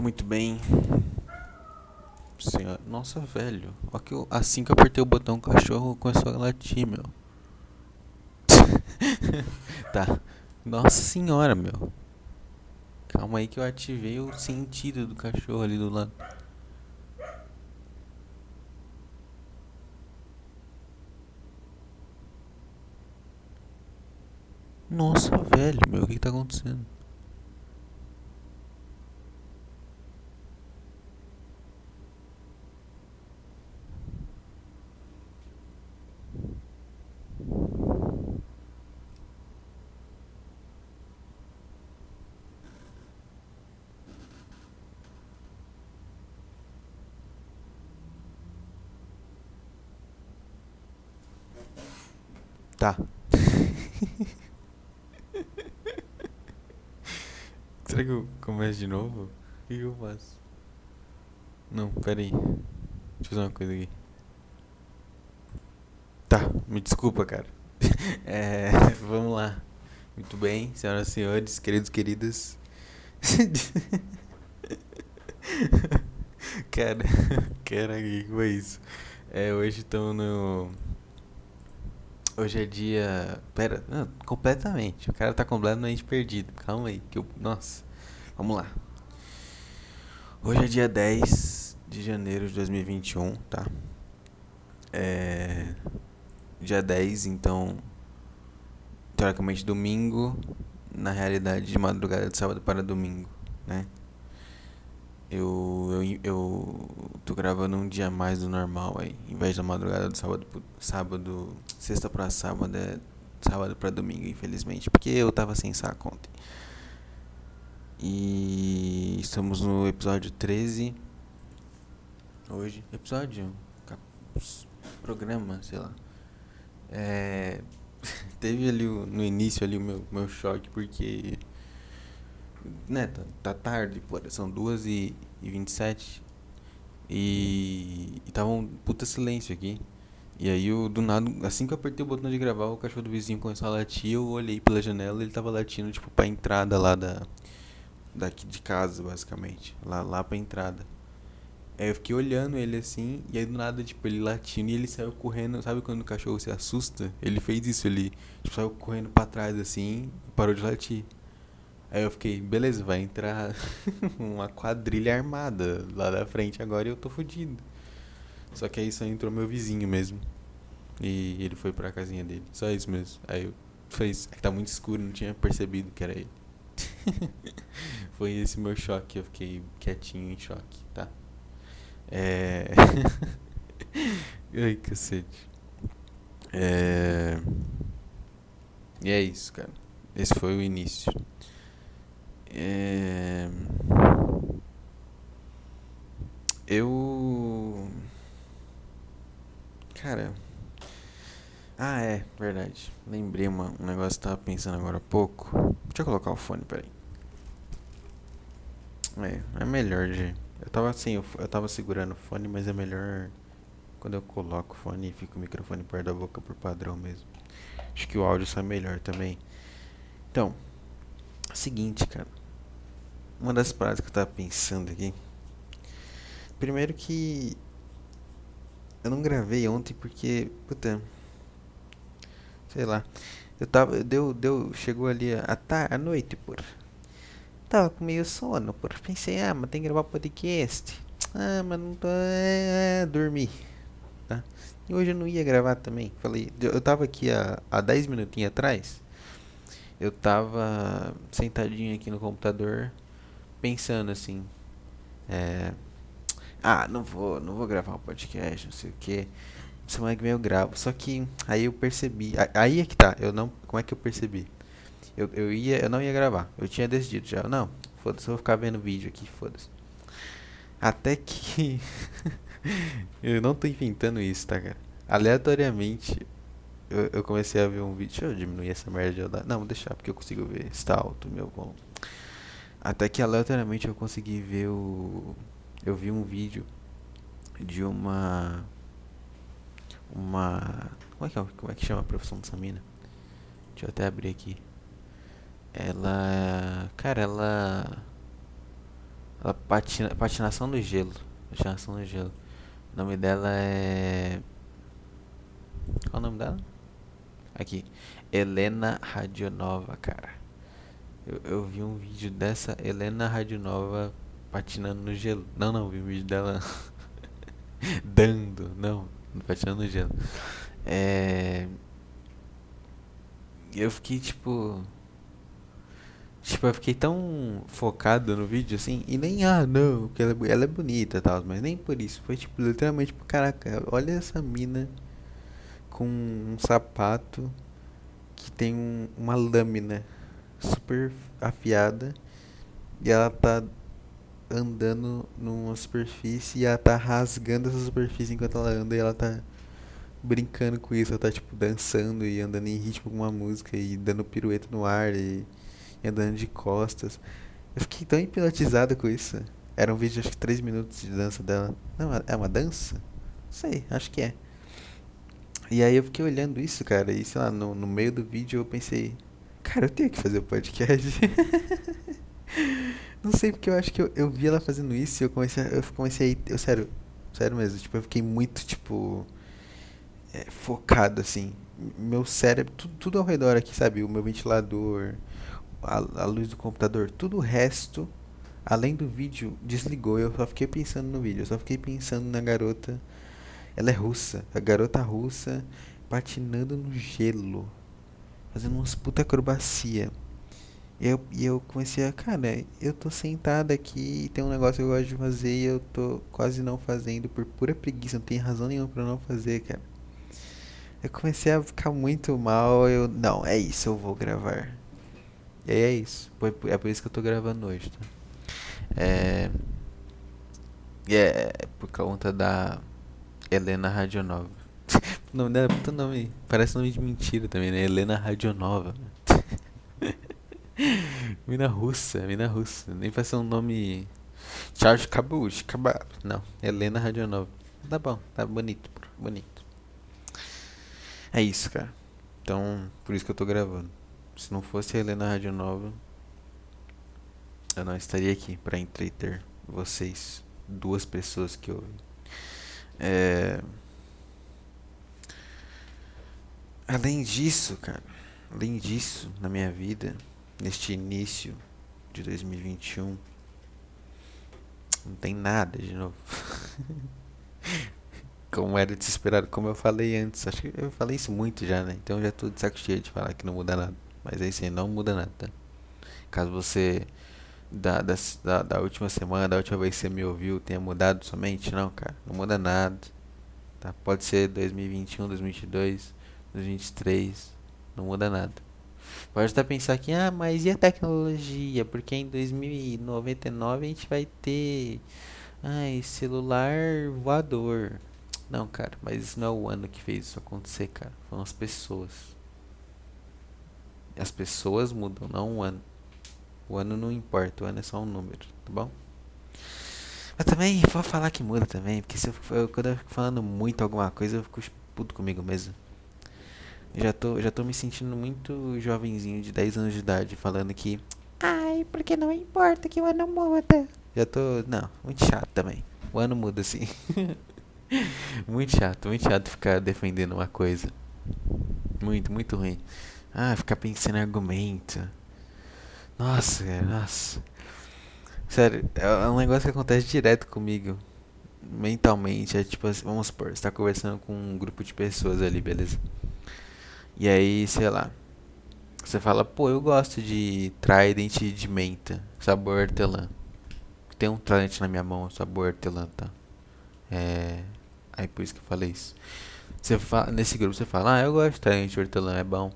Muito bem. Senhora. Nossa, velho. Ó que eu, assim que eu apertei o botão, o cachorro começou a latir, meu. tá. Nossa senhora, meu. Calma aí que eu ativei o sentido do cachorro ali do lado. Nossa, velho, meu, o que, que tá acontecendo? Tá. Será que eu começo de novo? O que eu faço? Não, pera aí. Deixa eu fazer uma coisa aqui. Tá, me desculpa, cara. É, vamos lá. Muito bem, senhoras e senhores, queridos queridas. cara, cara, que foi isso? É, hoje estamos no. Hoje é dia. Pera, não, completamente. O cara tá completamente perdido. Calma aí, que eu. Nossa. Vamos lá. Hoje é dia 10 de janeiro de 2021, tá? É. Dia 10, então. Teoricamente domingo. Na realidade, de madrugada de sábado para domingo, né? Eu, eu, eu tô gravando um dia mais do normal aí. Em vez da madrugada do sábado, sábado, sexta pra sábado, é sábado pra domingo, infelizmente. Porque eu tava sem saco ontem. E estamos no episódio 13. Hoje. Episódio? Programa, sei lá. É. Teve ali no início ali o meu, meu choque porque. Né, tá, tá tarde, pô, são 2 e, e 27 e, e tava um puta silêncio aqui. E aí eu, do nada, assim que eu apertei o botão de gravar, o cachorro do vizinho começou a latir, eu olhei pela janela e ele tava latindo, tipo, pra entrada lá da, daqui de casa, basicamente. Lá, lá pra entrada. Aí eu fiquei olhando ele assim, e aí do nada, tipo, ele latindo e ele saiu correndo. Sabe quando o cachorro se assusta? Ele fez isso, ele tipo, saiu correndo pra trás assim e parou de latir. Aí eu fiquei, beleza, vai entrar uma quadrilha armada lá da frente agora e eu tô fudido. Só que aí só entrou meu vizinho mesmo. E ele foi pra casinha dele. Só isso mesmo. Aí eu fez. É tá muito escuro, não tinha percebido que era ele. Foi esse meu choque, eu fiquei quietinho em choque, tá? É. Ai, cacete. É. E é isso, cara. Esse foi o início. É... Eu. Cara. Ah, é, verdade. Lembrei uma, um negócio que eu tava pensando agora há pouco. Deixa eu colocar o fone, peraí. É, é melhor de. Eu tava assim, eu, eu tava segurando o fone, mas é melhor quando eu coloco o fone e fica o microfone perto da boca por padrão mesmo. Acho que o áudio sai melhor também. Então, seguinte, cara. Uma das paradas que eu tava pensando aqui. Primeiro que eu não gravei ontem porque, puta, sei lá. Eu tava, deu, deu, chegou ali a, a, a noite, por Tava com meio sono, por Pensei, ah, mas tem que gravar podcast. Ah, mas não tô. É, é, dormi. Tá? E hoje eu não ia gravar também. Falei, eu tava aqui há 10 minutinhos atrás. Eu tava sentadinho aqui no computador, pensando assim. É, ah, não vou, não vou gravar um podcast, não sei o que. Semana que vem eu gravo. Só que aí eu percebi. Aí é que tá. Eu não. Como é que eu percebi? Eu, eu, ia, eu não ia gravar. Eu tinha decidido já. Não, foda-se, eu vou ficar vendo vídeo aqui, foda-se. Até que. eu não tô inventando isso, tá, cara? Aleatoriamente, eu, eu comecei a ver um vídeo. Deixa eu diminuir essa merda de dar. Não, vou deixar, porque eu consigo ver. Está alto, meu bom. Até que aleatoriamente eu consegui ver o. Eu vi um vídeo de uma. Uma. Como é que, é, como é que chama a profissão dessa mina? Deixa eu até abrir aqui. Ela. Cara, ela. Ela patina, patinação no gelo. Patinação no gelo. O nome dela é. Qual é o nome dela? Aqui. Helena Radionova, cara. Eu, eu vi um vídeo dessa Helena Radionova patinando no gelo. Não, não, vi um vídeo dela dando. Não, patinando no gelo. É. Eu fiquei tipo. Tipo, eu fiquei tão focado no vídeo assim, e nem, ah, não, porque ela, é ela é bonita e tal, mas nem por isso. Foi tipo, literalmente, tipo, caraca, olha essa mina com um sapato que tem um, uma lâmina super afiada e ela tá andando numa superfície e ela tá rasgando essa superfície enquanto ela anda e ela tá brincando com isso, ela tá tipo dançando e andando em ritmo com uma música e dando pirueta no ar e e andando de costas. Eu fiquei tão hipnotizado com isso. Era um vídeo, acho que 3 minutos de dança dela. Não, é uma dança? Não sei, acho que é. E aí eu fiquei olhando isso, cara, e sei lá, no, no meio do vídeo eu pensei, cara, eu tenho que fazer o podcast. Não sei porque eu acho que eu, eu vi ela fazendo isso e eu comecei, eu comecei, eu sério, sério mesmo, tipo, eu fiquei muito, tipo, é, focado, assim. Meu cérebro, tudo, tudo ao redor aqui, sabe? O meu ventilador, a, a luz do computador, tudo o resto, além do vídeo, desligou. Eu só fiquei pensando no vídeo, eu só fiquei pensando na garota. Ela é russa, a garota russa patinando no gelo, fazendo umas puta acrobacia. E eu, e eu comecei a, cara, eu tô sentado aqui e tem um negócio que eu gosto de fazer e eu tô quase não fazendo por pura preguiça, não tem razão nenhuma para não fazer, cara. Eu comecei a ficar muito mal, eu, não, é isso, eu vou gravar. E é isso. É por isso que eu tô gravando hoje, tá? É. É por conta da Helena Radionova. o nome dela é puta nome. Parece nome de mentira também, né? Helena Radionova. mina russa, mina russa. Nem vai ser um nome. Charles Cabuch, Cabab. Não, Helena Radionova. Tá bom, tá bonito, bonito. É isso, cara. Então, por isso que eu tô gravando. Se não fosse a Helena Rádio Nova, eu não estaria aqui para entreter vocês, duas pessoas que ouvem. É... Além disso, cara, além disso, na minha vida, neste início de 2021, não tem nada de novo. como era de se esperar, como eu falei antes. Acho que eu falei isso muito já, né? Então já tô de saco cheio de falar que não muda nada. Mas aí sim, não muda nada, tá? Caso você da, da, da última semana, da última vez que você me ouviu, tenha mudado somente, não, cara. Não muda nada. Tá? Pode ser 2021, 2022, 2023. Não muda nada. Pode até pensar que, ah, mas e a tecnologia? Porque em 2099 a gente vai ter ai, celular voador. Não, cara, mas isso não é o ano que fez isso acontecer, cara. Foram as pessoas. As pessoas mudam, não o ano. O ano não importa, o ano é só um número, tá bom? Mas também vou falar que muda também, porque se eu, quando eu fico falando muito alguma coisa, eu fico puto comigo mesmo. já tô, já tô me sentindo muito jovenzinho de 10 anos de idade, falando que. Ai, porque não importa que o ano muda. Já tô. Não, muito chato também. O ano muda assim. muito chato, muito chato ficar defendendo uma coisa. Muito, muito ruim. Ah, ficar pensando em argumento. Nossa, cara, nossa. Sério, é, um negócio que acontece direto comigo. Mentalmente. É tipo assim, vamos supor, você tá conversando com um grupo de pessoas ali, beleza? E aí, sei lá. Você fala, pô, eu gosto de Trident de menta, sabor hortelã. Tem um Trident na minha mão, sabor hortelã, tá? É. Aí por isso que eu falei isso. Você fala, nesse grupo você fala, ah, eu gosto de Trident de hortelã, é bom.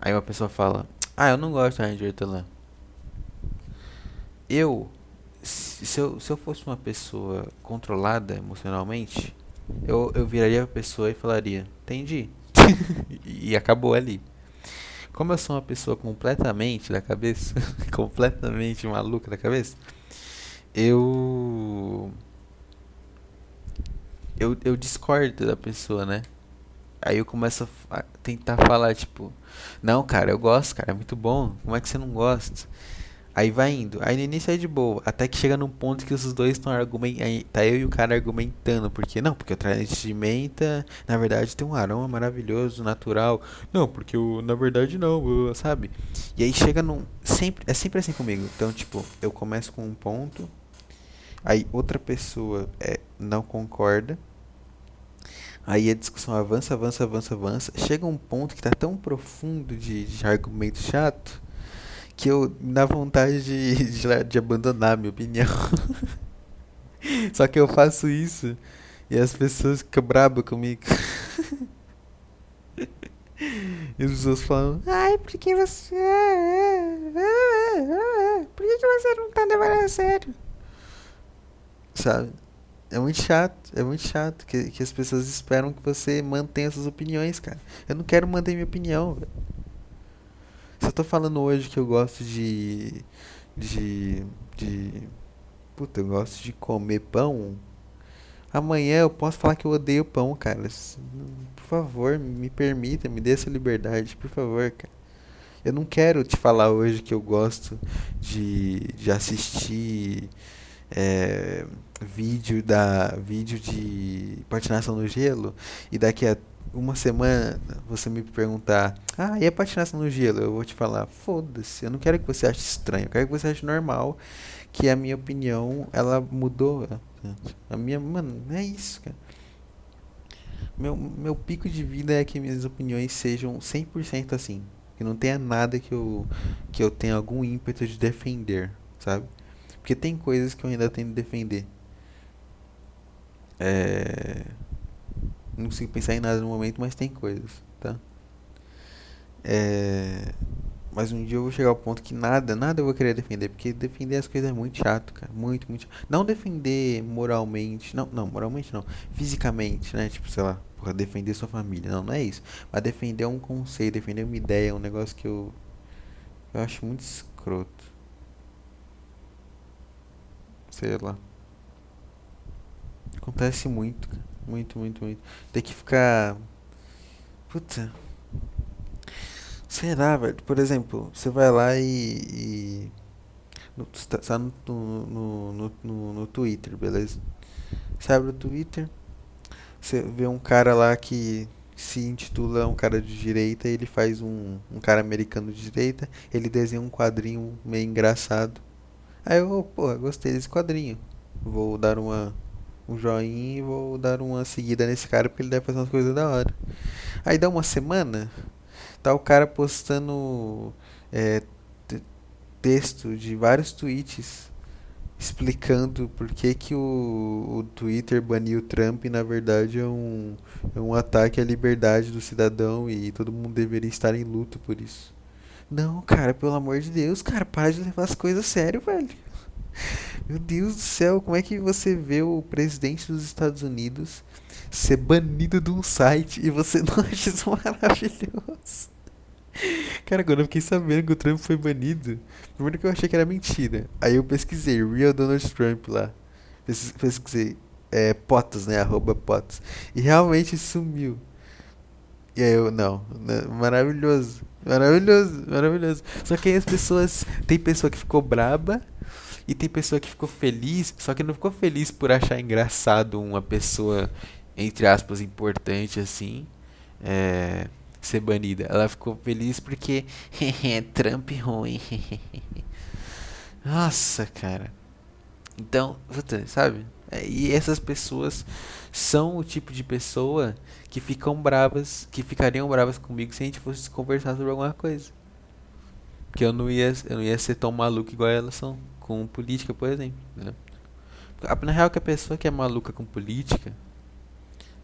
Aí uma pessoa fala: Ah, eu não gosto de hortelã. Eu se, eu, se eu fosse uma pessoa controlada emocionalmente, eu, eu viraria a pessoa e falaria: Entendi. e acabou ali. Como eu sou uma pessoa completamente da cabeça, completamente maluca da cabeça, eu. Eu, eu discordo da pessoa, né? Aí eu começo a tentar falar, tipo, não, cara, eu gosto, cara, é muito bom. Como é que você não gosta? Aí vai indo. Aí no início é de boa. Até que chega num ponto que os dois estão argumentando. Tá eu e o cara argumentando. Porque não, porque o tranete de menta, na verdade, tem um aroma maravilhoso, natural. Não, porque o, na verdade não, sabe? E aí chega num. Sempre, é sempre assim comigo. Então, tipo, eu começo com um ponto. Aí outra pessoa é, não concorda. Aí a discussão avança, avança, avança, avança. Chega um ponto que tá tão profundo de, de argumento chato que eu dá vontade de, de, de abandonar a minha opinião. Só que eu faço isso e as pessoas ficam brabas comigo. e as pessoas falam, ai, por que você. Por que você não tá levando sério? Sabe? É muito chato, é muito chato que, que as pessoas esperam que você mantenha suas opiniões, cara. Eu não quero manter minha opinião, velho. Se eu tô falando hoje que eu gosto de. de. de. Puta, eu gosto de comer pão. Amanhã eu posso falar que eu odeio pão, cara. Por favor, me permita, me dê essa liberdade, por favor, cara. Eu não quero te falar hoje que eu gosto de, de assistir é, vídeo da vídeo de patinação no gelo e daqui a uma semana você me perguntar, ah, e a patinação no gelo? Eu vou te falar, foda-se, eu não quero que você ache estranho, eu quero que você ache normal, que a minha opinião, ela mudou. A minha, mano, é isso, cara. Meu, meu pico de vida é que minhas opiniões sejam 100% assim. Que não tenha nada que eu, que eu tenha algum ímpeto de defender, sabe? Porque tem coisas que eu ainda tenho de defender. É não consigo pensar em nada no momento, mas tem coisas, tá? É... Mas um dia eu vou chegar ao ponto que nada, nada eu vou querer defender, porque defender as coisas é muito chato, cara, muito, muito chato. Não defender moralmente, não, não, moralmente não, fisicamente, né, tipo, sei lá, porra, defender sua família, não, não é isso. Mas defender um conceito, defender uma ideia, um negócio que eu, eu acho muito escroto. Sei lá. Acontece muito, cara. Muito, muito, muito. Tem que ficar. Puta. Será, velho? Por exemplo, você vai lá e. e no, tá, tá no, no, no, no, no Twitter, beleza? Você abre o Twitter, você vê um cara lá que se intitula um cara de direita, ele faz um, um cara americano de direita, ele desenha um quadrinho meio engraçado. Aí eu, pô, gostei desse quadrinho. Vou dar uma um joinha e vou dar uma seguida nesse cara porque ele deve fazer umas coisas da hora. Aí dá uma semana, tá o cara postando é, texto de vários tweets explicando por que, que o, o Twitter baniu o Trump e na verdade é um, é um ataque à liberdade do cidadão e todo mundo deveria estar em luto por isso. Não, cara, pelo amor de Deus, cara, para de levar as coisas a sério, velho. Meu Deus do céu, como é que você vê o presidente dos Estados Unidos ser banido de um site e você não acha isso maravilhoso? Cara, quando eu fiquei sabendo que o Trump foi banido, primeiro que eu achei que era mentira. Aí eu pesquisei, Real Donald Trump lá. Pesquisei, é, potos, né? Arroba potos. E realmente sumiu. E aí eu, não, né, maravilhoso, maravilhoso, maravilhoso. Só que aí as pessoas, tem pessoa que ficou braba e tem pessoa que ficou feliz, só que não ficou feliz por achar engraçado uma pessoa, entre aspas, importante assim, é, ser banida. Ela ficou feliz porque Trump ruim. Nossa, cara. Então, sabe? É, e essas pessoas são o tipo de pessoa que ficam bravas, que ficariam bravas comigo se a gente fosse conversar sobre alguma coisa. Que eu não ia, eu não ia ser tão maluco igual elas são com política, por exemplo. Né? Na real, que a pessoa que é maluca com política,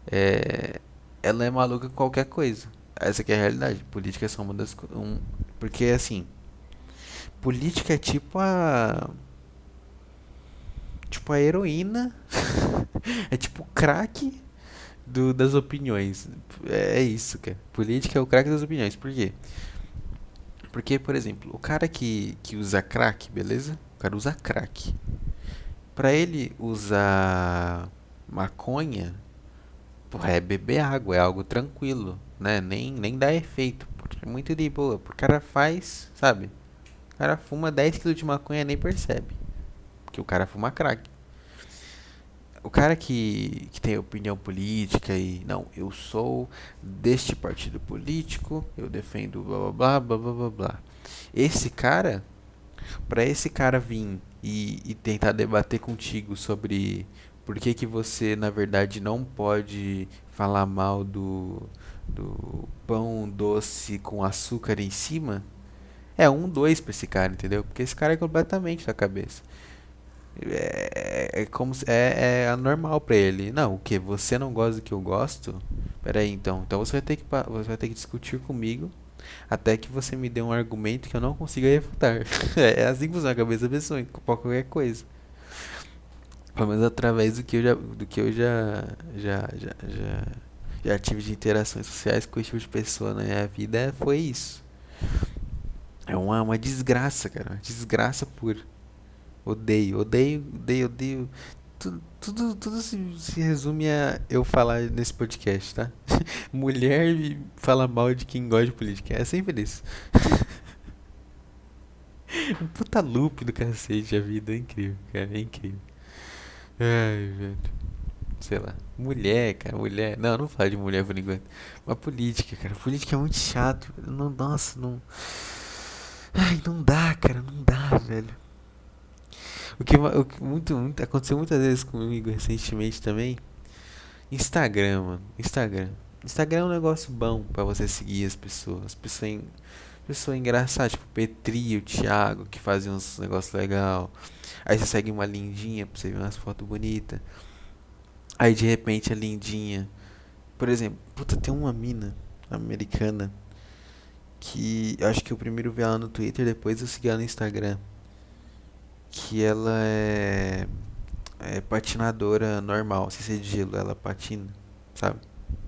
é, ela é maluca com qualquer coisa. Essa é a realidade. Política é só uma das um, porque assim, política é tipo a tipo a heroína, é tipo o crack do, das opiniões. É, é isso, cara. Política é o crack das opiniões. Por quê? Porque, por exemplo, o cara que, que usa crack, beleza? O cara usa crack. Para ele usar maconha, porra, é beber água, é algo tranquilo, né? Nem, nem dá efeito, é muito de boa. O cara faz, sabe? O cara fuma 10kg de maconha e nem percebe. Porque o cara fuma crack. O cara que, que tem opinião política e não, eu sou deste partido político, eu defendo blá blá blá blá blá blá. Esse cara, para esse cara vir e, e tentar debater contigo sobre por que, que você na verdade não pode falar mal do, do pão doce com açúcar em cima, é um, dois pra esse cara, entendeu? Porque esse cara é completamente da cabeça. É, é como se, é, é anormal pra ele. Não, o que? Você não gosta do que eu gosto? Pera aí, então. Então você vai ter que, você vai ter que discutir comigo até que você me dê um argumento que eu não consiga refutar. é assim que funciona a cabeça da pessoa, qualquer coisa. Pelo menos através do que eu já, do que eu já, já, já, já, já tive de interações sociais com esse tipo de pessoa na minha vida, foi isso. É uma, uma desgraça, cara. Uma desgraça pura. Odeio, odeio, odeio, odeio. Tudo, tudo, tudo se, se resume a eu falar nesse podcast, tá? Mulher fala mal de quem gosta de política. É sempre isso. um puta loop do cacete a vida. É incrível, cara. É incrível. Ai, velho. Sei lá. Mulher, cara, mulher. Não, não fala de mulher por enquanto. Mas política, cara. Política é muito chato. Não, nossa, não. Ai, não dá, cara, não dá, velho. O que, o que muito, muito, aconteceu muitas vezes comigo recentemente também. Instagram, mano. Instagram. Instagram é um negócio bom para você seguir as pessoas. Pessoa, pessoa engraçada, tipo Petri, o Thiago, que fazem uns negócios legal. Aí você segue uma lindinha pra você ver umas fotos bonitas. Aí de repente a lindinha. Por exemplo, puta, tem uma mina americana que eu acho que eu primeiro vi ela no Twitter, depois eu segui ela no Instagram. Que ela é, é patinadora normal, sem ser de gelo, ela patina, sabe?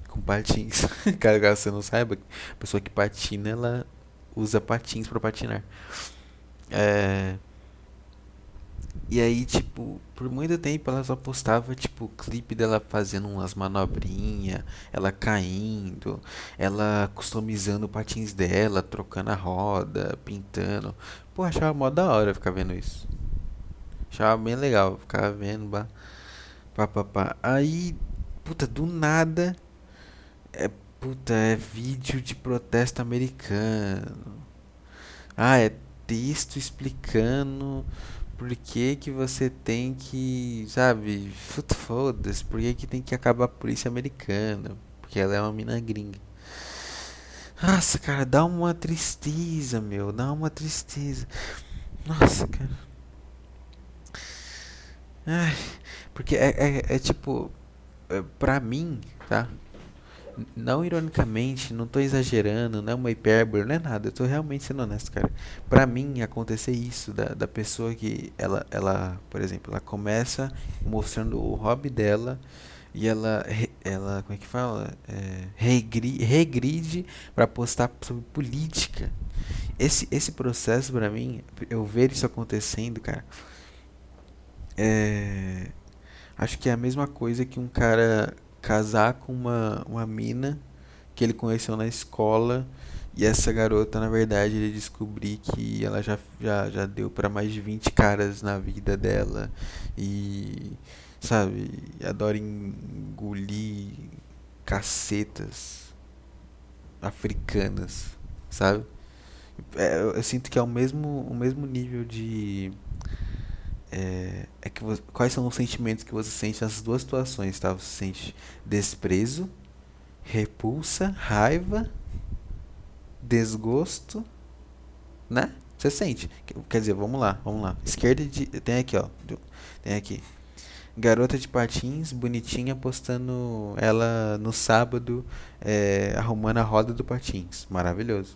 Com patins. Caso você não saiba, a pessoa que patina, ela usa patins para patinar. É, e aí, tipo, por muito tempo ela só postava, tipo, clipe dela fazendo umas manobrinhas, ela caindo, ela customizando patins dela, trocando a roda, pintando. Pô, achava mó da hora ficar vendo isso. Achava bem legal, ficava vendo, pá, pá, pá, pá. Aí, puta, do nada, é, puta, é vídeo de protesto americano. Ah, é texto explicando por que, que você tem que, sabe, foda-se, por que, que tem que acabar a polícia americana? Porque ela é uma mina gringa. Nossa, cara, dá uma tristeza, meu, dá uma tristeza. Nossa, cara. Ai, porque é, é, é tipo, é, pra mim, tá? não ironicamente, não tô exagerando, não é uma hipérbole, não é nada, eu tô realmente sendo honesto, cara. Pra mim, acontecer isso, da, da pessoa que, ela, ela, por exemplo, ela começa mostrando o hobby dela e ela, ela como é que fala? É, regride, regride para postar sobre política. Esse, esse processo, pra mim, eu ver isso acontecendo, cara, é, acho que é a mesma coisa que um cara casar com uma, uma mina que ele conheceu na escola e essa garota, na verdade, ele descobri que ela já, já, já deu para mais de 20 caras na vida dela e, sabe, adora engolir cacetas africanas, sabe? É, eu, eu sinto que é o mesmo, o mesmo nível de é, é que você, quais são os sentimentos que você sente nessas duas situações, tá? Você sente desprezo, repulsa, raiva, desgosto, né? Você sente. Quer dizer, vamos lá, vamos lá. Esquerda de, tem aqui, ó. Tem aqui. Garota de patins, bonitinha, postando ela no sábado, é, arrumando a roda do patins. Maravilhoso.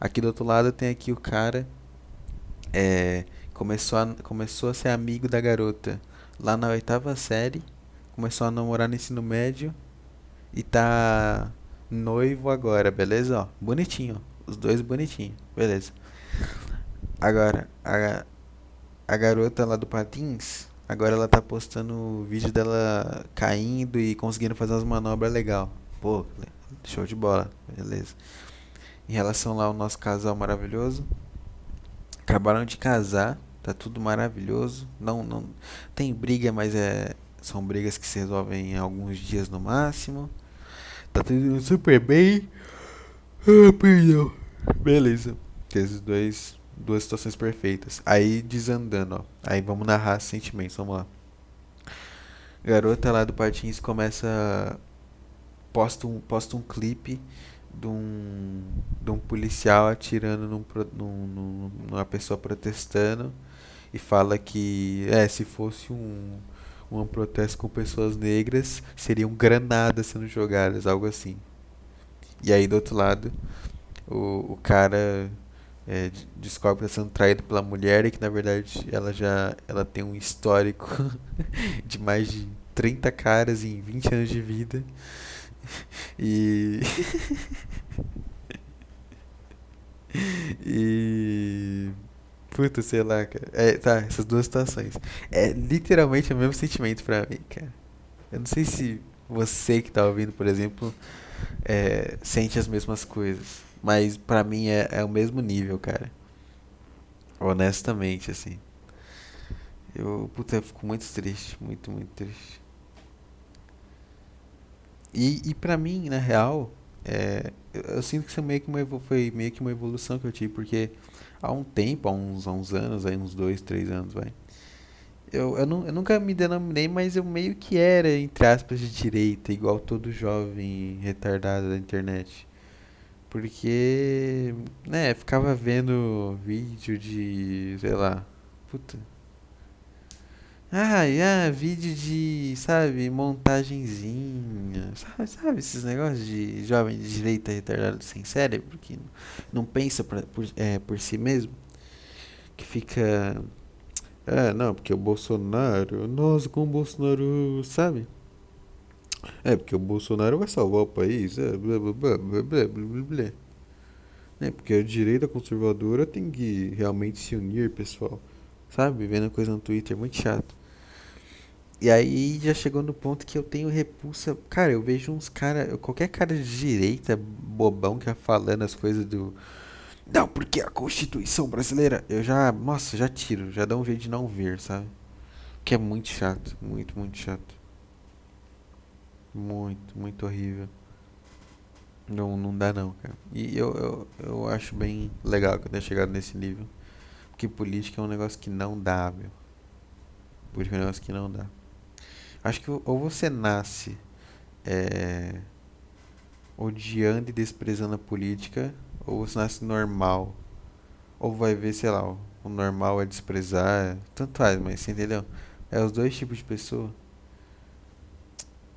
Aqui do outro lado tem aqui o cara é, começou a, começou a ser amigo da garota lá na oitava série, começou a namorar no ensino médio e tá noivo agora, beleza? Ó, bonitinho, os dois bonitinhos, beleza. Agora, a, a garota lá do Patins, agora ela tá postando vídeo dela caindo e conseguindo fazer umas manobras legal. Pô, show de bola, beleza. Em relação lá ao nosso casal maravilhoso, acabaram de casar, tá tudo maravilhoso. Não, não tem briga, mas é são brigas que se resolvem em alguns dias no máximo. Tá tudo super bem. Ah, perdão. Beleza. Esses dois duas situações perfeitas. Aí desandando, ó. Aí vamos narrar sentimentos, vamos lá. Garota lá do Patins começa posta um posta um clipe de um, de um policial atirando num, num, numa pessoa protestando e fala que é se fosse um um protesto com pessoas negras seriam granadas sendo jogadas algo assim e aí do outro lado o, o cara é, descobre que está sendo traído pela mulher e que na verdade ela já ela tem um histórico de mais de 30 caras em 20 anos de vida e. e. Puta, sei lá, cara. É, tá, essas duas situações. É literalmente o mesmo sentimento pra mim, cara. Eu não sei se você que tá ouvindo, por exemplo, é, sente as mesmas coisas. Mas pra mim é, é o mesmo nível, cara. Honestamente, assim. Eu, puta, eu fico muito triste. Muito, muito triste. E, e pra mim, na real, é, eu, eu, sinto que isso meio que uma, foi meio que uma evolução que eu tive, porque há um tempo, há uns, há uns anos, aí uns dois, três anos, vai. Eu, eu, não, eu nunca me denominei, mas eu meio que era, entre aspas, de direita, igual todo jovem retardado da internet. Porque, né, ficava vendo vídeo de, sei lá, puta, Ah, vídeo de, sabe, montagenzinha. Sabe, sabe esses negócios de jovem de direita retardado sem cérebro que não pensa pra, por, é, por si mesmo? Que fica. É, não, porque o Bolsonaro. Nossa, com o Bolsonaro, sabe? É, porque o Bolsonaro vai salvar o país. É, blá blá blá blá blá blá blá. É, porque a direita conservadora tem que realmente se unir, pessoal. Sabe? Vendo coisa no Twitter, muito chato. E aí já chegou no ponto que eu tenho repulsa. Cara, eu vejo uns cara, qualquer cara de direita bobão que tá falando as coisas do não, porque a Constituição brasileira, eu já, nossa, já tiro, já dá um jeito de não ver, sabe? Que é muito chato, muito, muito chato. Muito, muito horrível. Não, não dá não, cara. E eu, eu, eu acho bem legal que eu tenha chegado nesse nível. Porque política é um negócio que não dá, meu. Política é um negócio que não dá. Acho que ou você nasce é, odiando e desprezando a política, ou você nasce normal. Ou vai ver, sei lá, o normal é desprezar. Tanto faz, mas você entendeu? É os dois tipos de pessoa.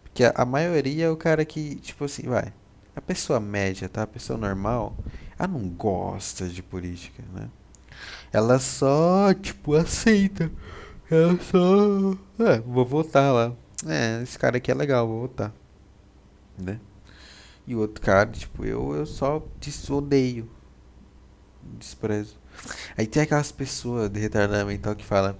Porque a, a maioria é o cara que, tipo assim, vai. A pessoa média, tá? A pessoa normal, ela não gosta de política, né? Ela só, tipo, aceita. Eu só. É, vou votar lá. É, esse cara aqui é legal, vou votar. Né? E o outro cara, tipo, eu, eu só odeio. Desprezo. Aí tem aquelas pessoas de retardamento mental que falam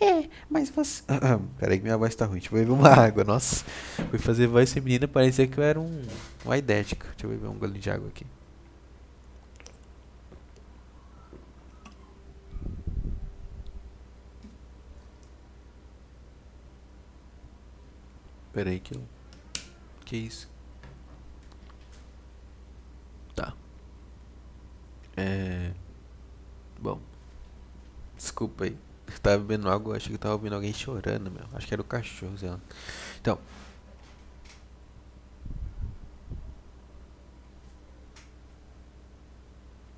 É, mas você. Peraí que minha voz tá ruim. Deixa eu beber uma água. Nossa, fui fazer voz feminina, parecia que eu era um. Uma idética. Deixa eu beber um golinho de água aqui. Pera aí que eu. Que isso? Tá. É. Bom. Desculpa aí. Eu tava bebendo água, achei que eu tava ouvindo alguém chorando, meu. Acho que era o cachorro, sei lá. Então.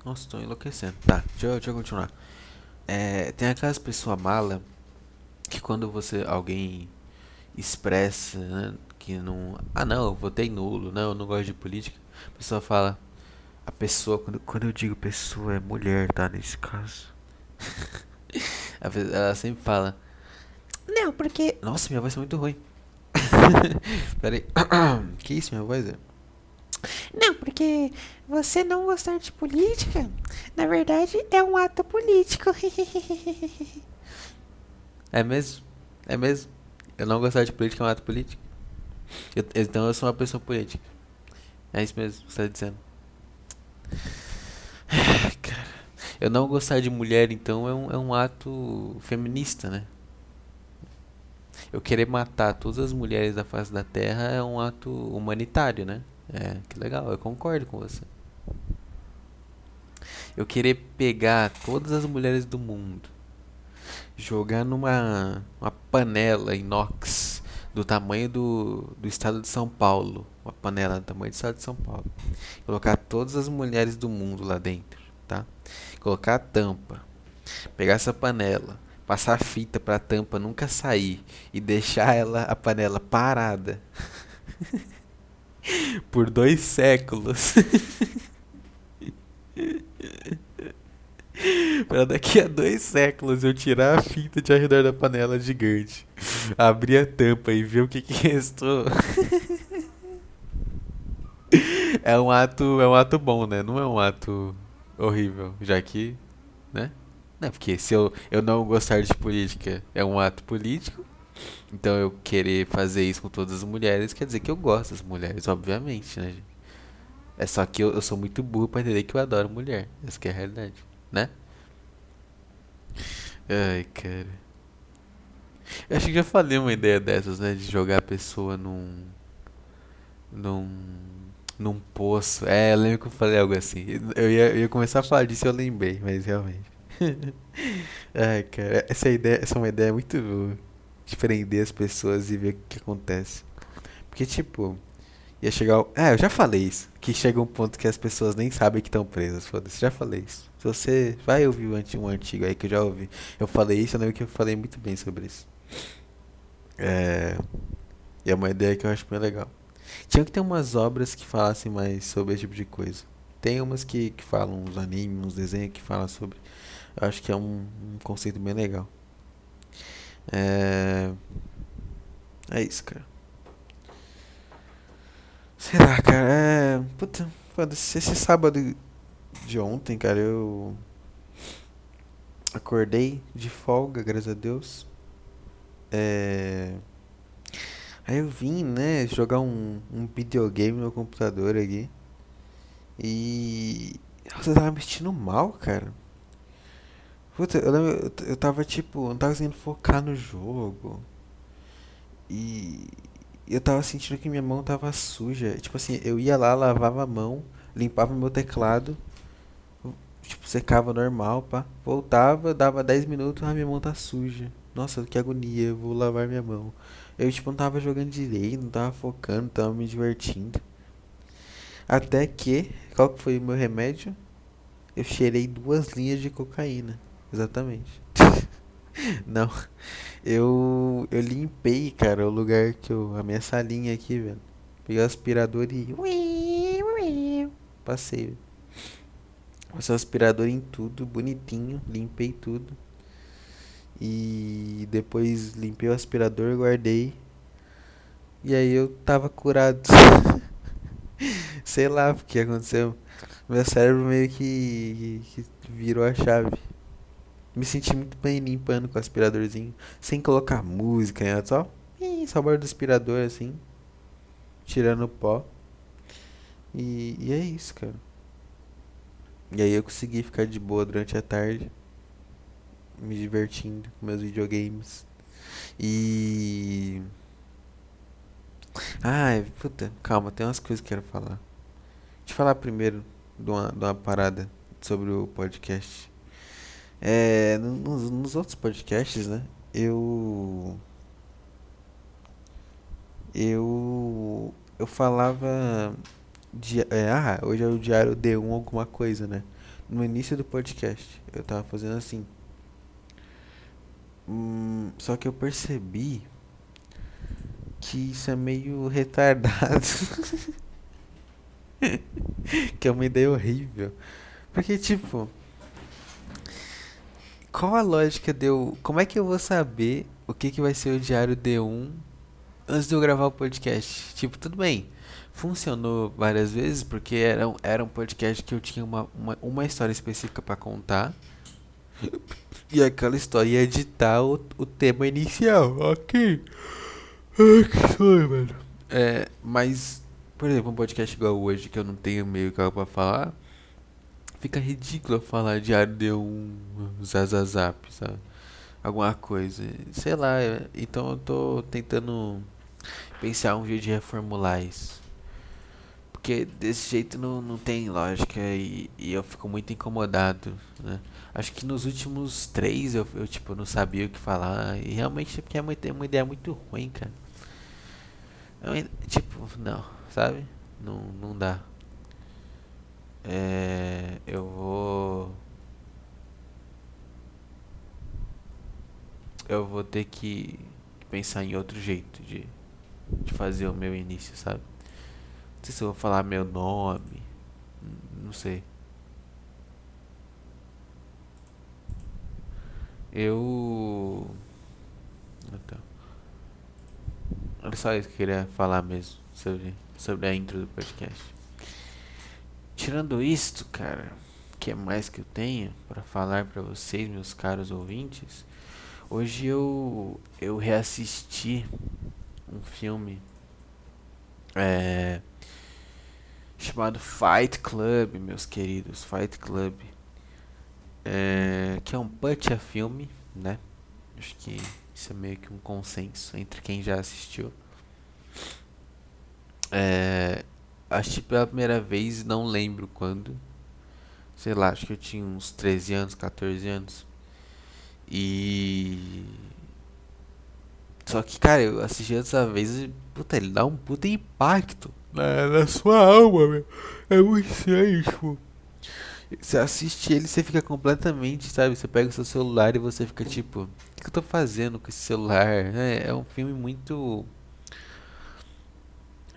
Nossa, tô enlouquecendo. Tá, deixa eu, deixa eu continuar. É, tem aquelas pessoas mala que quando você. alguém expressa né, que não. Ah, não, eu votei nulo, não, eu não gosto de política. A pessoa fala. A pessoa, quando, quando eu digo pessoa, é mulher, tá? Nesse caso. Ela sempre fala. Não, porque. Nossa, minha voz é muito ruim. Peraí. que isso, minha voz é? Não, porque você não gostar de política, na verdade, é um ato político. é mesmo? É mesmo? Eu não gostar de política é um ato político? Eu, então eu sou uma pessoa política. É isso mesmo que você está dizendo. Cara. Eu não gostar de mulher, então, é um, é um ato feminista, né? Eu querer matar todas as mulheres da face da Terra é um ato humanitário, né? É, que legal, eu concordo com você. Eu querer pegar todas as mulheres do mundo, jogar numa uma panela inox do tamanho do, do estado de São Paulo, uma panela do tamanho do estado de São Paulo, colocar todas as mulheres do mundo lá dentro, tá? Colocar a tampa, pegar essa panela, passar fita para a tampa nunca sair e deixar ela a panela parada por dois séculos. para daqui a dois séculos eu tirar a fita de arredor da panela gigante, abrir a tampa e ver o que, que restou. é um ato, é um ato bom, né? Não é um ato horrível, já que, né? Não, porque se eu, eu não gostar de política é um ato político, então eu querer fazer isso com todas as mulheres quer dizer que eu gosto das mulheres, obviamente, né, gente? É só que eu, eu sou muito burro pra entender que eu adoro mulher. Essa é a realidade, né? Ai, cara. Eu acho que já falei uma ideia dessas, né? De jogar a pessoa num. num. num poço. É, eu lembro que eu falei algo assim. Eu ia, eu ia começar a falar disso e eu lembrei, mas realmente. Ai, cara, essa ideia, essa é uma ideia muito boa. De prender as pessoas e ver o que acontece. Porque, tipo, ia chegar. É, eu já falei isso. Que chega um ponto que as pessoas nem sabem que estão presas. Foda-se, já falei isso. Você vai ouvir um antigo aí que eu já ouvi. Eu falei isso, eu lembro que eu falei muito bem sobre isso. É. E é uma ideia que eu acho bem legal. Tinha que ter umas obras que falassem mais sobre esse tipo de coisa. Tem umas que, que falam, uns animes, uns desenhos que falam sobre. Eu acho que é um, um conceito bem legal. É. É isso, cara. Sei lá, cara. É. Puta, foda-se. Esse sábado de ontem, cara, eu. Acordei de folga, graças a Deus. É. Aí eu vim, né, jogar um, um videogame no computador aqui. E. Nossa, eu tava me sentindo mal, cara. Puta, eu, lembro, eu tava tipo, não tava conseguindo focar no jogo. E eu tava sentindo que minha mão tava suja. Tipo assim, eu ia lá, lavava a mão, limpava meu teclado, tipo, secava normal, pá. Voltava, dava 10 minutos, ah, minha mão tá suja. Nossa, que agonia, vou lavar minha mão. Eu, tipo, não tava jogando direito, não tava focando, tava me divertindo. Até que, qual que foi o meu remédio? Eu cheirei duas linhas de cocaína. Exatamente. Não. Eu eu limpei, cara, o lugar que eu a minha salinha aqui, velho. Peguei o aspirador e passei. Passei o aspirador em tudo, bonitinho, limpei tudo. E depois limpei o aspirador, guardei. E aí eu tava curado. Sei lá o que aconteceu. Meu cérebro meio que, que virou a chave. Me senti muito bem limpando com o aspiradorzinho, sem colocar música, né? só, só barulho do aspirador assim, tirando o pó. E, e é isso, cara. E aí eu consegui ficar de boa durante a tarde, me divertindo com meus videogames. E. Ai, puta, calma, tem umas coisas que eu quero falar. Deixa eu falar primeiro de uma, de uma parada sobre o podcast. É, nos, nos outros podcasts, né? Eu. Eu. Eu falava. De, é, ah, hoje é o diário D1 alguma coisa, né? No início do podcast, eu tava fazendo assim. Hum, só que eu percebi que isso é meio retardado. que é uma ideia horrível. Porque, tipo, qual a lógica deu? Como é que eu vou saber o que, que vai ser o diário D1 antes de eu gravar o podcast? Tipo, tudo bem. Funcionou várias vezes porque era, era um podcast que eu tinha uma, uma, uma história específica para contar. E aquela história ia editar o, o tema inicial. Ok. Ai, que sonho, mano. É, mas, por exemplo, um podcast igual hoje que eu não tenho meio que pra falar fica ridículo falar diário de um zazazap, sabe? Alguma coisa. Sei lá, então eu tô tentando pensar um jeito de reformular isso. Porque desse jeito não, não tem lógica e, e eu fico muito incomodado, né? Acho que nos últimos três eu, eu tipo, não sabia o que falar. E realmente é porque é uma, é uma ideia muito ruim, cara. É tipo, não, sabe? Não, não dá. É, eu vou. Eu vou ter que pensar em outro jeito de, de fazer o meu início, sabe? Sei se eu vou falar meu nome. Não sei. Eu. Então. Era só isso que eu queria falar mesmo sobre, sobre a intro do podcast. Tirando isto, cara, que é mais que eu tenho para falar para vocês, meus caros ouvintes? Hoje eu eu reassisti um filme é, chamado Fight Club, meus queridos, Fight Club, é, que é um a filme, né? Acho que isso é meio que um consenso entre quem já assistiu. É, assisti pela primeira vez, não lembro quando. Sei lá, acho que eu tinha uns 13 anos, 14 anos. E. Só que, cara, eu assisti dessa vez e. Puta, ele dá um puta impacto na, na sua alma, meu. É muito estranho, tipo. Você assiste ele você fica completamente, sabe? Você pega o seu celular e você fica tipo, o que eu tô fazendo com esse celular? É, é um filme muito.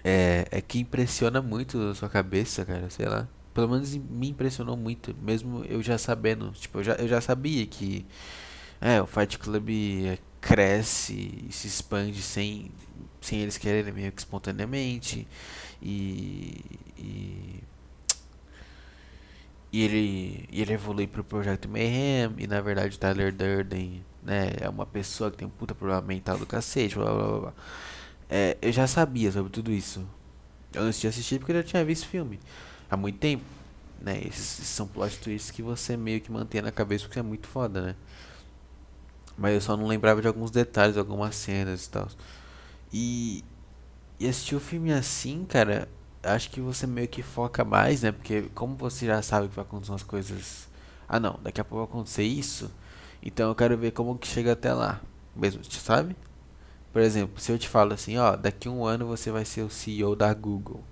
É, é que impressiona muito a sua cabeça, cara, sei lá. Pelo menos me impressionou muito, mesmo eu já sabendo, tipo, eu já, eu já sabia que é, o Fight Club cresce e se expande sem, sem eles quererem meio que espontaneamente. E, e e ele, e ele evolui pro Projeto Mayhem, e na verdade o Tyler Durden né, é uma pessoa que tem um puta problema mental do cacete, blá blá blá. É, eu já sabia sobre tudo isso. Antes de assistir, porque eu já tinha visto filme há muito tempo. Né, esses, são plot twists que você meio que mantém na cabeça porque é muito foda, né? Mas eu só não lembrava de alguns detalhes, algumas cenas e tal. E, e assistir o filme assim, cara, acho que você meio que foca mais, né? Porque como você já sabe que vai acontecer umas coisas. Ah não, daqui a pouco vai acontecer isso. Então eu quero ver como que chega até lá. Mesmo, sabe? Por exemplo, se eu te falo assim, ó, daqui a um ano você vai ser o CEO da Google.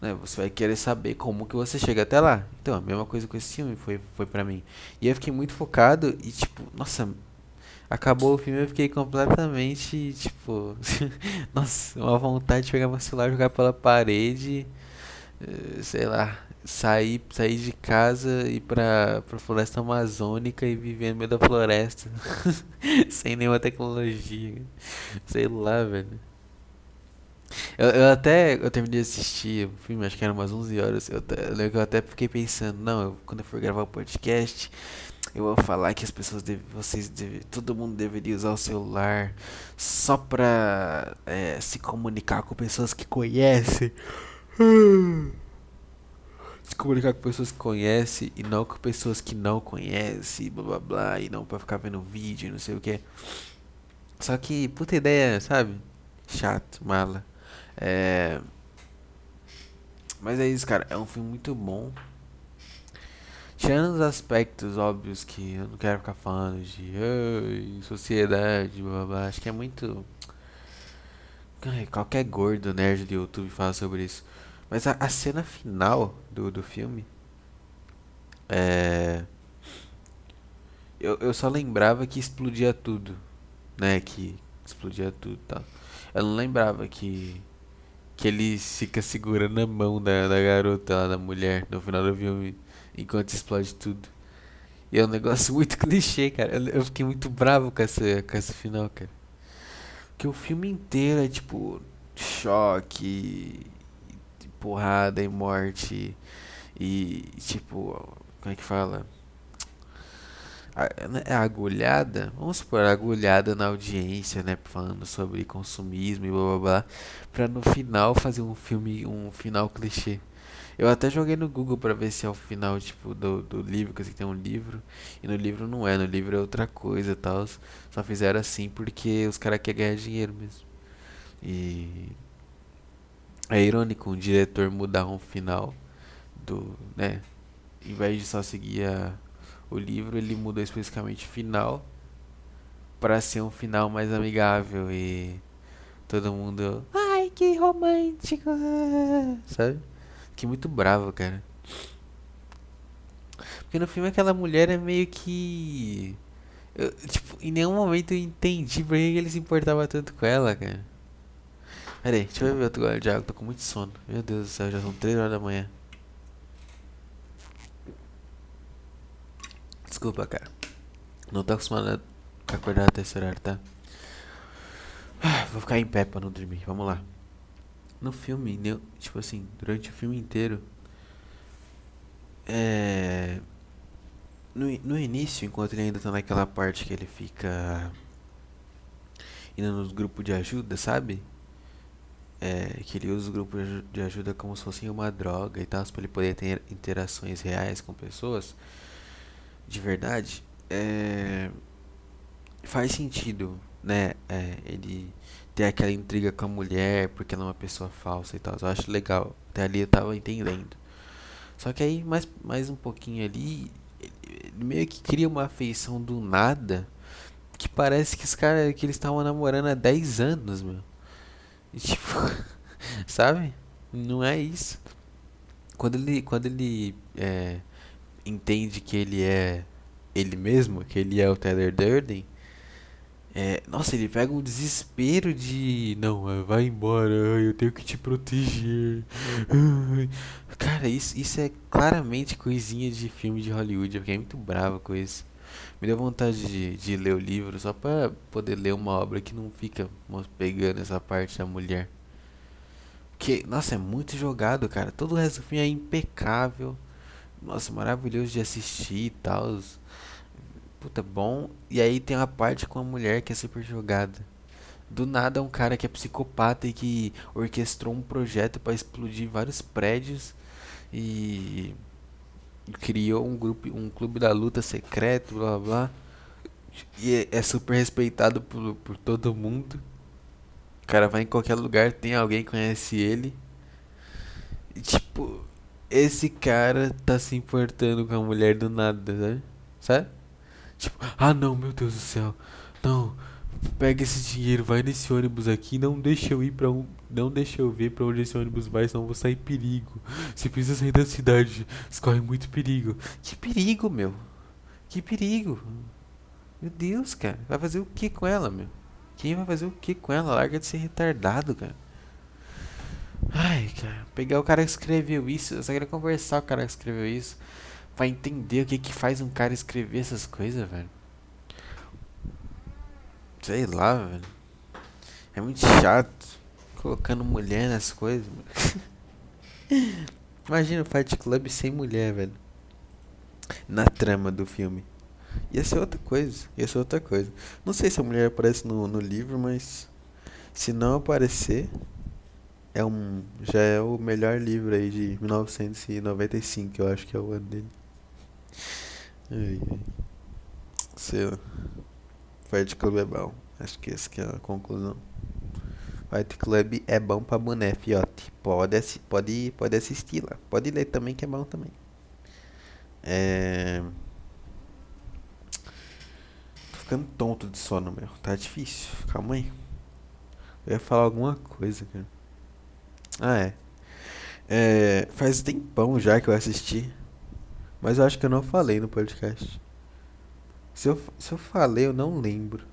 Né? Você vai querer saber como que você chega até lá. Então, a mesma coisa com esse filme foi, foi pra mim. E eu fiquei muito focado e tipo, nossa, acabou o filme eu fiquei completamente, tipo, nossa, uma vontade de pegar meu celular, jogar pela parede, eh, sei lá, sair, sair de casa e ir pra, floresta amazônica e viver no meio da floresta, sem nenhuma tecnologia, sei lá, velho. Eu, eu até, eu terminei de assistir o filme, acho que era umas 11 horas, eu, eu eu até fiquei pensando, não, eu, quando eu for gravar o podcast, eu vou falar que as pessoas devem, vocês devem, todo mundo deveria usar o celular só pra é, se comunicar com pessoas que conhecem. Se comunicar com pessoas que conhecem e não com pessoas que não conhecem, blá blá blá, e não pra ficar vendo vídeo, não sei o que. Só que, puta ideia, sabe? Chato, mala. É. Mas é isso, cara. É um filme muito bom. Tirando os aspectos óbvios que eu não quero ficar falando de sociedade, blá, blá, acho que é muito. Qualquer gordo nerd do YouTube fala sobre isso. Mas a, a cena final do, do filme. É. Eu, eu só lembrava que explodia tudo. Né? Que explodia tudo e tal. Eu não lembrava que. Que ele fica segurando a mão da, da garota da mulher, no final do filme enquanto explode tudo. E é um negócio muito clichê, cara. Eu, eu fiquei muito bravo com essa, com essa final, cara. Porque o filme inteiro é tipo choque, e porrada e morte. E tipo, como é que fala? É agulhada, vamos supor, agulhada na audiência, né? Falando sobre consumismo e blá blá blá. Pra no final fazer um filme, um final clichê. Eu até joguei no Google pra ver se é o final, tipo, do, do livro, que assim, tem um livro. E no livro não é, no livro é outra coisa tal. Só fizeram assim porque os caras querem ganhar dinheiro mesmo. E. É irônico um diretor mudar um final do. né? Em vez de só seguir a, o livro, ele muda especificamente o final para ser um final mais amigável e todo mundo. Ai, que romântico! Sabe? Fiquei muito bravo, cara. Porque no filme aquela mulher é meio que. Eu, tipo, em nenhum momento eu entendi por que ele se importava tanto com ela, cara. Pera aí, deixa eu ver outro gole de água, tô com muito sono. Meu Deus do céu, já são 3 horas da manhã. Desculpa, cara. Não tô acostumado a acordar até esse horário, tá? Ah, vou ficar em pé pra não dormir. Vamos lá. No filme, tipo assim, durante o filme inteiro. É. No, no início, enquanto ele ainda tá naquela parte que ele fica. indo nos grupos de ajuda, sabe? É, que ele usa o grupo de ajuda como se fosse uma droga e tal, para ele poder ter interações reais com pessoas de verdade, é, faz sentido, né? É, ele ter aquela intriga com a mulher porque ela é uma pessoa falsa e tal. Eu acho legal. Até ali eu tava entendendo. Só que aí, mais, mais um pouquinho ali, ele meio que cria uma afeição do nada que parece que os caras que eles estavam namorando há 10 anos, meu. E, tipo, sabe? Não é isso. Quando ele, quando ele é, entende que ele é ele mesmo, que ele é o Tyler Durden, é, nossa, ele pega um desespero de. Não, é, vai embora, eu tenho que te proteger. Cara, isso, isso é claramente coisinha de filme de Hollywood. Eu fiquei muito bravo com isso. Me deu vontade de, de ler o livro só pra poder ler uma obra que não fica pegando essa parte da mulher. Porque, nossa, é muito jogado, cara. Todo o resto do filme é impecável. Nossa, maravilhoso de assistir e tal. Puta, bom. E aí tem uma parte com a mulher que é super jogada. Do nada é um cara que é psicopata e que orquestrou um projeto para explodir vários prédios e criou um grupo, um clube da luta secreto, blá blá. E é, é super respeitado por, por todo mundo. O cara vai em qualquer lugar, tem alguém que conhece ele. E, tipo, esse cara tá se importando com a mulher do nada, sabe? Sabe? Tipo, ah não, meu Deus do céu. Não, pega esse dinheiro, vai nesse ônibus aqui, não deixa eu ir para um, não deixa eu ver para onde esse ônibus vai, senão vou sair perigo. Se precisa sair da cidade, escorre muito perigo. Que perigo, meu? Que perigo? Meu Deus, cara, vai fazer o que com ela, meu? Quem vai fazer o que com ela? Larga de ser retardado, cara. Ai, cara, pegar o cara que escreveu isso, eu só queria conversar com o cara que escreveu isso. Pra entender o que que faz um cara escrever essas coisas, velho. Sei lá, velho. É muito chato. Colocando mulher nas coisas, mano. Imagina o Fight Club sem mulher, velho. Na trama do filme. Ia ser outra coisa. Ia ser outra coisa. Não sei se a mulher aparece no, no livro, mas. Se não aparecer, é um, já é o melhor livro aí de 1995, eu acho que é o ano dele. Ai, ai. Lá. Fight Club é bom. Acho que essa que é a conclusão. Fight Club é bom pra boné, fiote. Pode, pode, pode assistir lá. Pode ler também que é bom também. É... Tô ficando tonto de sono, meu. Tá difícil. Calma aí. Eu ia falar alguma coisa, cara. Ah, é. é. Faz tempão já que eu assisti. Mas eu acho que eu não falei no podcast. Se eu, se eu falei, eu não lembro.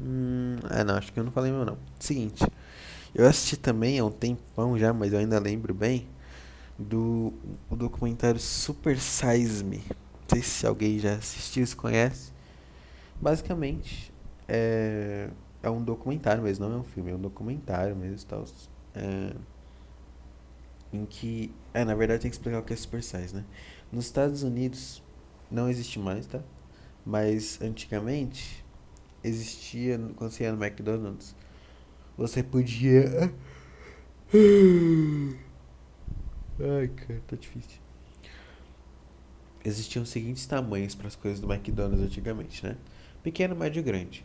Hum, é, não, acho que eu não falei meu não. Seguinte. Eu assisti também há um tempão já, mas eu ainda lembro bem. Do o documentário Super Size Me. Não sei se alguém já assistiu, se conhece. Basicamente, é, é um documentário mesmo, não é um filme, é um documentário mesmo. Tal, é, em que. É, na verdade tem que explicar o que é Super Size, né? Nos Estados Unidos não existe mais, tá? Mas antigamente existia quando você ia no McDonald's, você podia Ai, cara, tá difícil. Existiam os seguintes tamanhos para as coisas do McDonald's antigamente, né? Pequeno, médio e grande.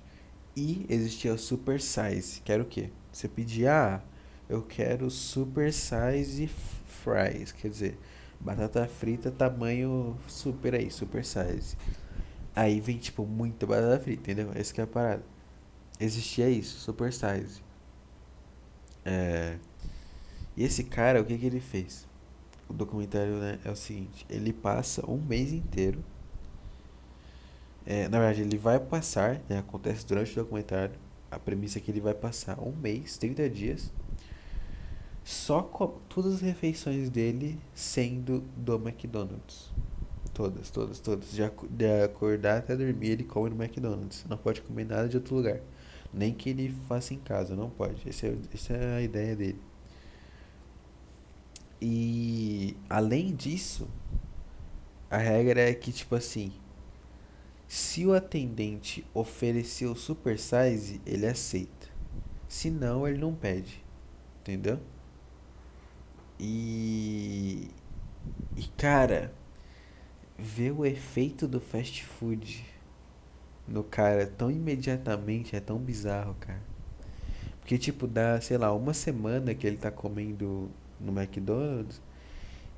E existia o super size, que era o quê? Você pedia, eu quero super size fries, quer dizer, batata frita tamanho super aí, super size. Aí vem tipo muita batata frita, entendeu? Essa que é a parada. Existia isso, super size. É... E esse cara, o que que ele fez? O documentário né, é o seguinte, ele passa um mês inteiro é, na verdade, ele vai passar, né, acontece durante o documentário. A premissa é que ele vai passar um mês, 30 dias, só com todas as refeições dele sendo do McDonald's. Todas, todas, todas. De, de acordar até dormir, ele come no McDonald's. Não pode comer nada de outro lugar. Nem que ele faça em casa, não pode. Essa é, essa é a ideia dele. E além disso, a regra é que, tipo assim, se o atendente oferecer o super size, ele aceita. Se não, ele não pede. Entendeu? E. E cara, ver o efeito do fast food no cara tão imediatamente é tão bizarro, cara. Porque, tipo, dá, sei lá, uma semana que ele tá comendo no McDonald's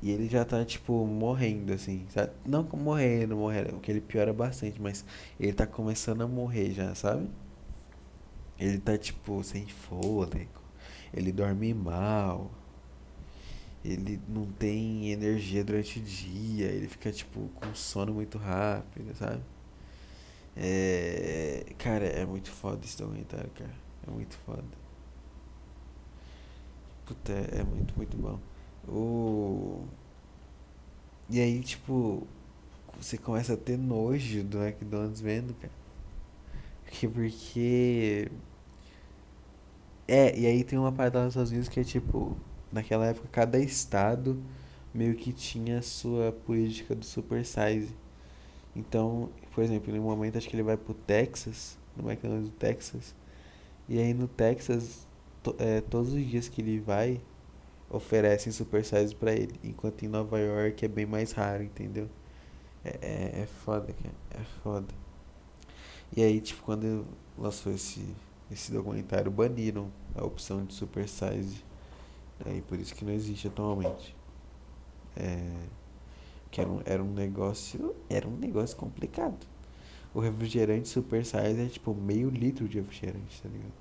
e ele já tá, tipo, morrendo, assim, sabe? Não morrendo, morrendo, porque ele piora bastante, mas ele tá começando a morrer já, sabe? Ele tá, tipo, sem fôlego. Ele dorme mal. Ele não tem energia durante o dia. Ele fica, tipo, com sono muito rápido, sabe? É. Cara, é muito foda esse documentário, cara. É muito foda. Puta, é muito, muito bom. O... E aí, tipo, você começa a ter nojo do McDonald's vendo, cara. Porque, porque... É, e aí tem uma parada nos Estados Unidos que é tipo, naquela época cada estado meio que tinha a sua política do super size. Então, por exemplo, no momento acho que ele vai pro Texas, no McDonald's do Texas. E aí no Texas, to, é, todos os dias que ele vai, oferecem super size pra ele. Enquanto em Nova York é bem mais raro, entendeu? É, é, é foda, cara. É foda. E aí, tipo, quando lançou esse, esse documentário, baniram a opção de super size. Aí por isso que não existe atualmente. É, que era um, era um negócio. Era um negócio complicado. O refrigerante super size é tipo meio litro de refrigerante, tá ligado?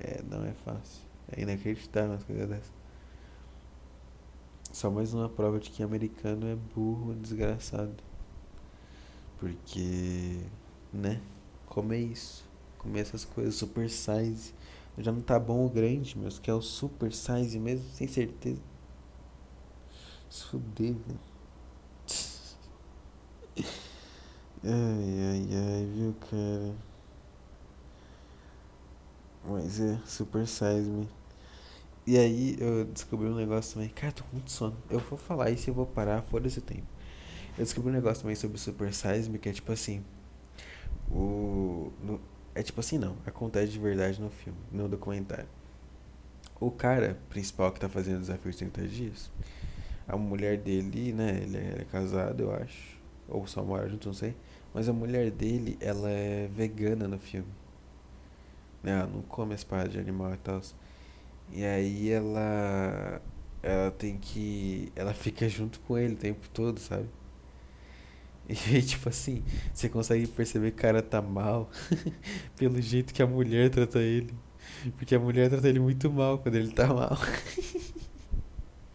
É, não é fácil. É inacreditável umas coisas dessas. Só mais uma prova de que americano é burro, desgraçado. Porque, né? Comer isso. Comer essas coisas super size. Já não tá bom o grande, meus. Que é o super size mesmo, sem certeza. Se fuder, velho. Ai, ai, ai, viu, cara? Mas é, super size me. E aí eu descobri um negócio também. Cara, tô com muito sono. Eu vou falar isso e eu vou parar, foda-se o tempo. Eu descobri um negócio também sobre Super Size Me, que é tipo assim. O. No, é tipo assim, não. Acontece de verdade no filme, no documentário. O cara principal que tá fazendo o desafio de 30 dias, a mulher dele, né? Ele é, ele é casado, eu acho. Ou só mora junto, não sei. Mas a mulher dele, ela é vegana no filme. Ela não come as paradas de animal e tal. E aí ela ela tem que ela fica junto com ele o tempo todo, sabe? E tipo assim, você consegue perceber que o cara tá mal pelo jeito que a mulher trata ele. Porque a mulher trata ele muito mal quando ele tá mal.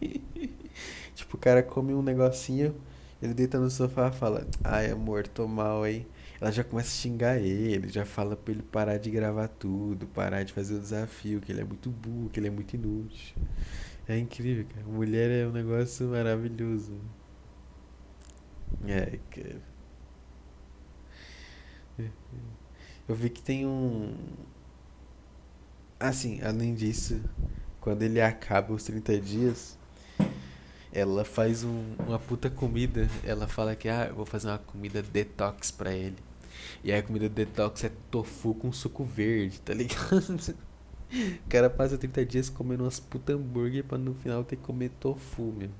tipo, o cara come um negocinho, ele deita no sofá e fala: Ai, amor, tô mal aí ela já começa a xingar ele, já fala pra ele parar de gravar tudo, parar de fazer o desafio, que ele é muito burro, que ele é muito inútil. É incrível, cara. Mulher é um negócio maravilhoso. É, cara. Eu vi que tem um. Assim, além disso, quando ele acaba os 30 dias, ela faz um, uma puta comida. Ela fala que, ah, eu vou fazer uma comida detox pra ele. E aí a comida detox é tofu com suco verde, tá ligado? O cara passa 30 dias comendo umas puta hambúrguer pra no final ter que comer tofu, meu.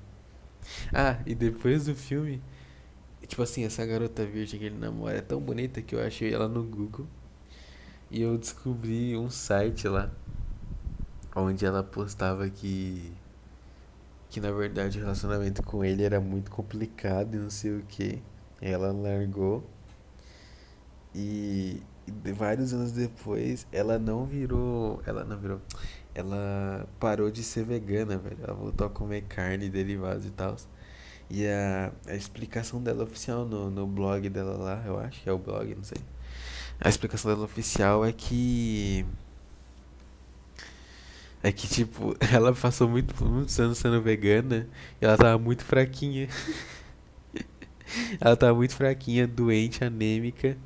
Ah, e depois do filme, tipo assim, essa garota virgem que ele namora é tão bonita que eu achei ela no Google. E eu descobri um site lá onde ela postava que que na verdade o relacionamento com ele era muito complicado e não sei o que. Ela largou e, e vários anos depois ela não virou, ela não virou, ela parou de ser vegana, velho. Ela voltou a comer carne, derivados e tal. E a, a explicação dela oficial no, no blog dela lá, eu acho que é o blog, não sei. A explicação dela oficial é que é que, tipo, ela passou muito, muitos anos sendo vegana e ela tava muito fraquinha. ela tava muito fraquinha, doente, anêmica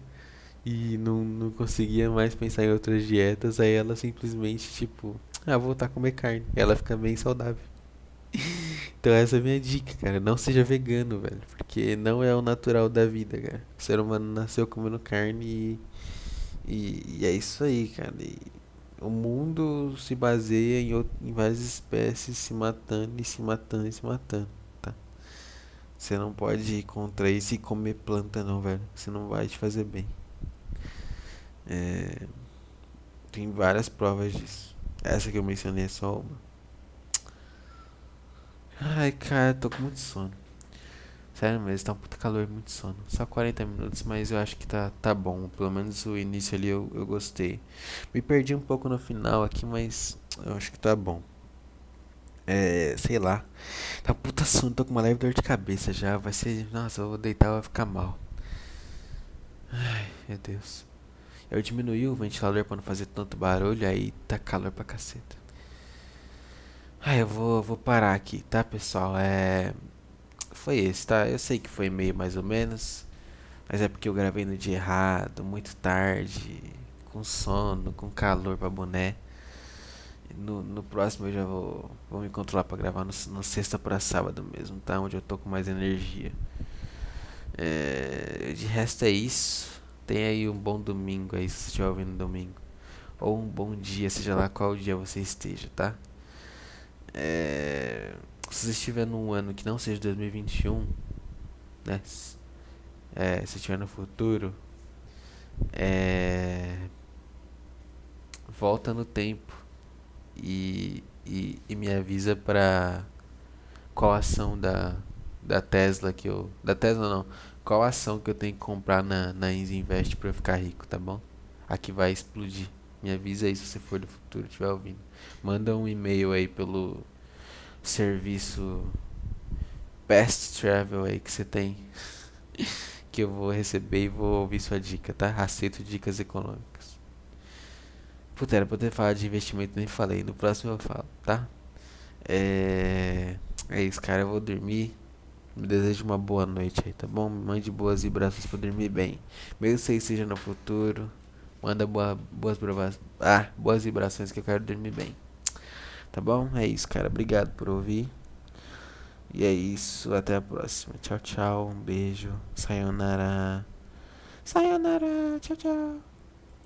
e não, não conseguia mais pensar em outras dietas. Aí ela simplesmente, tipo, ah, vou voltar a comer carne. Ela fica bem saudável. Então essa é a minha dica, cara. Não seja vegano, velho. Porque não é o natural da vida, cara. O ser humano nasceu comendo carne e, e, e é isso aí, cara. E, o mundo se baseia em, em várias espécies se matando e se matando e se matando, tá? Você não pode ir contra isso e comer planta não, velho. Você não vai te fazer bem. É... Tem várias provas disso. Essa que eu mencionei é só uma. Ai, cara, tô com muito sono. Sério mesmo, tá um puta calor, muito sono. Só 40 minutos, mas eu acho que tá, tá bom. Pelo menos o início ali eu, eu gostei. Me perdi um pouco no final aqui, mas eu acho que tá bom. É, sei lá. Tá puta sono, tô com uma leve dor de cabeça já. Vai ser. Nossa, eu vou deitar, vai ficar mal. Ai, meu Deus. Eu diminuí o ventilador pra não fazer tanto barulho, aí tá calor pra caceta. Ai, eu vou, vou parar aqui, tá, pessoal? É foi esse, tá? Eu sei que foi meio mais ou menos, mas é porque eu gravei no dia errado, muito tarde, com sono, com calor pra boné. No, no próximo eu já vou, vou me controlar pra gravar no, no sexta pra sábado mesmo, tá? Onde eu tô com mais energia. É, de resto é isso. Tem aí um bom domingo aí, se você estiver ouvindo domingo. Ou um bom dia, seja lá qual dia você esteja, tá? É se você estiver num ano que não seja 2021, né? É, se estiver no futuro, é, volta no tempo e, e, e me avisa para qual ação da, da Tesla que eu. Da Tesla não. Qual ação que eu tenho que comprar na, na Invest pra eu ficar rico, tá bom? Aqui vai explodir. Me avisa aí se você for do futuro estiver ouvindo. Manda um e-mail aí pelo serviço Best Travel aí que você tem. que eu vou receber e vou ouvir sua dica, tá? Aceito dicas econômicas. Puta, era pra ter falado de investimento, nem falei. No próximo eu falo, tá? É. É isso, cara. Eu vou dormir. Me desejo uma boa noite aí, tá bom? Mande boas vibrações pra dormir bem. Mesmo que seja no futuro. Manda boa, boas, ah, boas vibrações que eu quero dormir bem. Tá bom? É isso, cara. Obrigado por ouvir. E é isso. Até a próxima. Tchau, tchau. Um beijo. Sayonara. Sayonara. Tchau, tchau.